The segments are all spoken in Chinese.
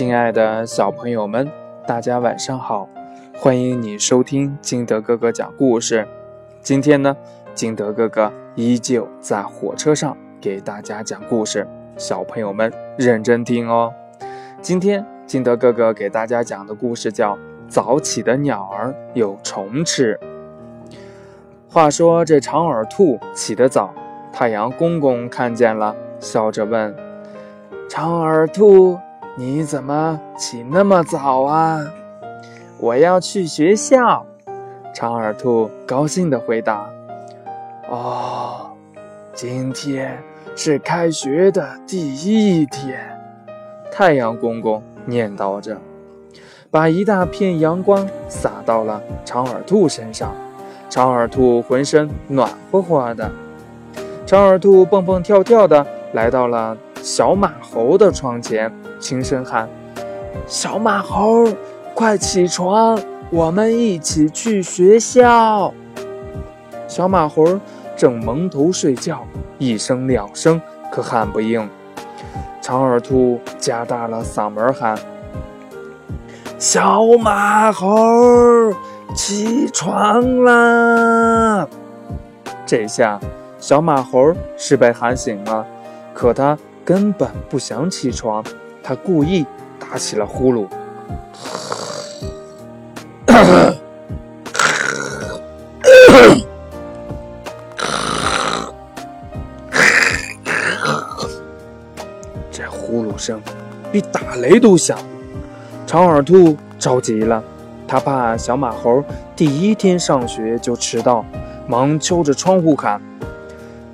亲爱的小朋友们，大家晚上好！欢迎你收听金德哥哥讲故事。今天呢，金德哥哥依旧在火车上给大家讲故事，小朋友们认真听哦。今天金德哥哥给大家讲的故事叫《早起的鸟儿有虫吃》。话说这长耳兔起得早，太阳公公看见了，笑着问：“长耳兔。”你怎么起那么早啊？我要去学校。长耳兔高兴地回答：“哦，今天是开学的第一天。”太阳公公念叨着，把一大片阳光洒到了长耳兔身上。长耳兔浑身暖和和的。长耳兔蹦蹦跳跳地来到了小马猴的窗前。轻声喊：“小马猴，快起床，我们一起去学校。”小马猴正蒙头睡觉，一声两声可喊不应。长耳兔加大了嗓门喊：“小马猴，起床啦！”这下小马猴是被喊醒了，可他根本不想起床。他故意打起了呼噜，这呼噜声比打雷都响。长耳兔着急了，他怕小马猴第一天上学就迟到，忙敲着窗户喊：“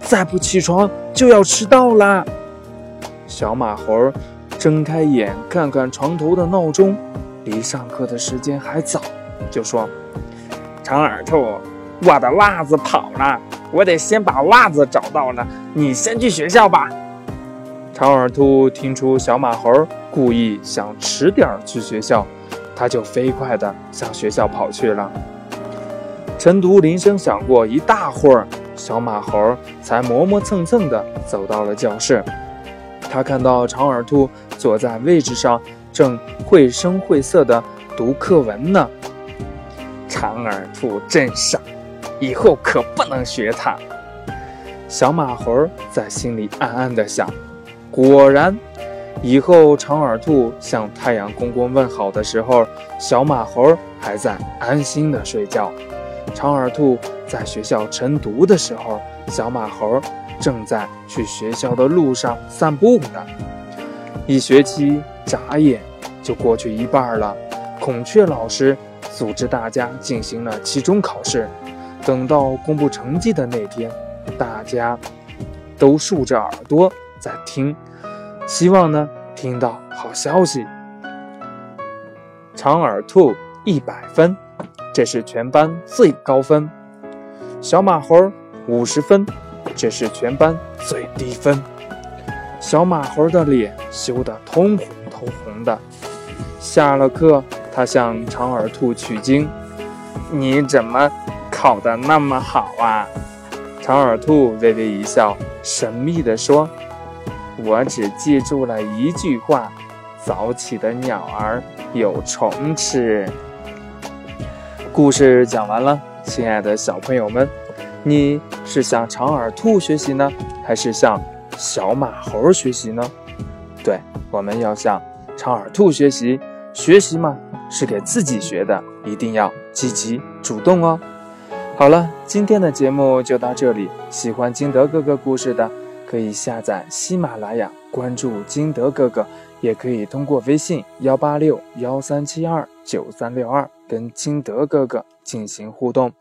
再不起床就要迟到啦！”小马猴。睁开眼，看看床头的闹钟，离上课的时间还早，就说：“长耳兔，我的袜子跑了，我得先把袜子找到了。你先去学校吧。”长耳兔听出小马猴故意想迟点去学校，他就飞快地向学校跑去了。晨读铃声响过一大会儿，小马猴才磨磨蹭蹭地走到了教室。他看到长耳兔。坐在位置上，正绘声绘色地读课文呢。长耳兔真傻，以后可不能学它。小马猴在心里暗暗地想。果然，以后长耳兔向太阳公公问好的时候，小马猴还在安心地睡觉；长耳兔在学校晨读的时候，小马猴正在去学校的路上散步呢。一学期眨眼就过去一半了，孔雀老师组织大家进行了期中考试。等到公布成绩的那天，大家都竖着耳朵在听，希望呢听到好消息。长耳兔一百分，这是全班最高分；小马猴五十分，这是全班最低分。小马猴的脸羞得通红通红的。下了课，他向长耳兔取经：“你怎么考得那么好啊？”长耳兔微微一笑，神秘地说：“我只记住了一句话：早起的鸟儿有虫吃。”故事讲完了，亲爱的小朋友们，你是向长耳兔学习呢，还是向？小马猴学习呢？对，我们要向长耳兔学习。学习嘛，是给自己学的，一定要积极主动哦。好了，今天的节目就到这里。喜欢金德哥哥故事的，可以下载喜马拉雅，关注金德哥哥，也可以通过微信幺八六幺三七二九三六二跟金德哥哥进行互动。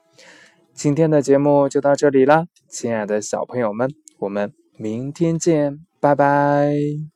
今天的节目就到这里啦，亲爱的小朋友们，我们。明天见，拜拜。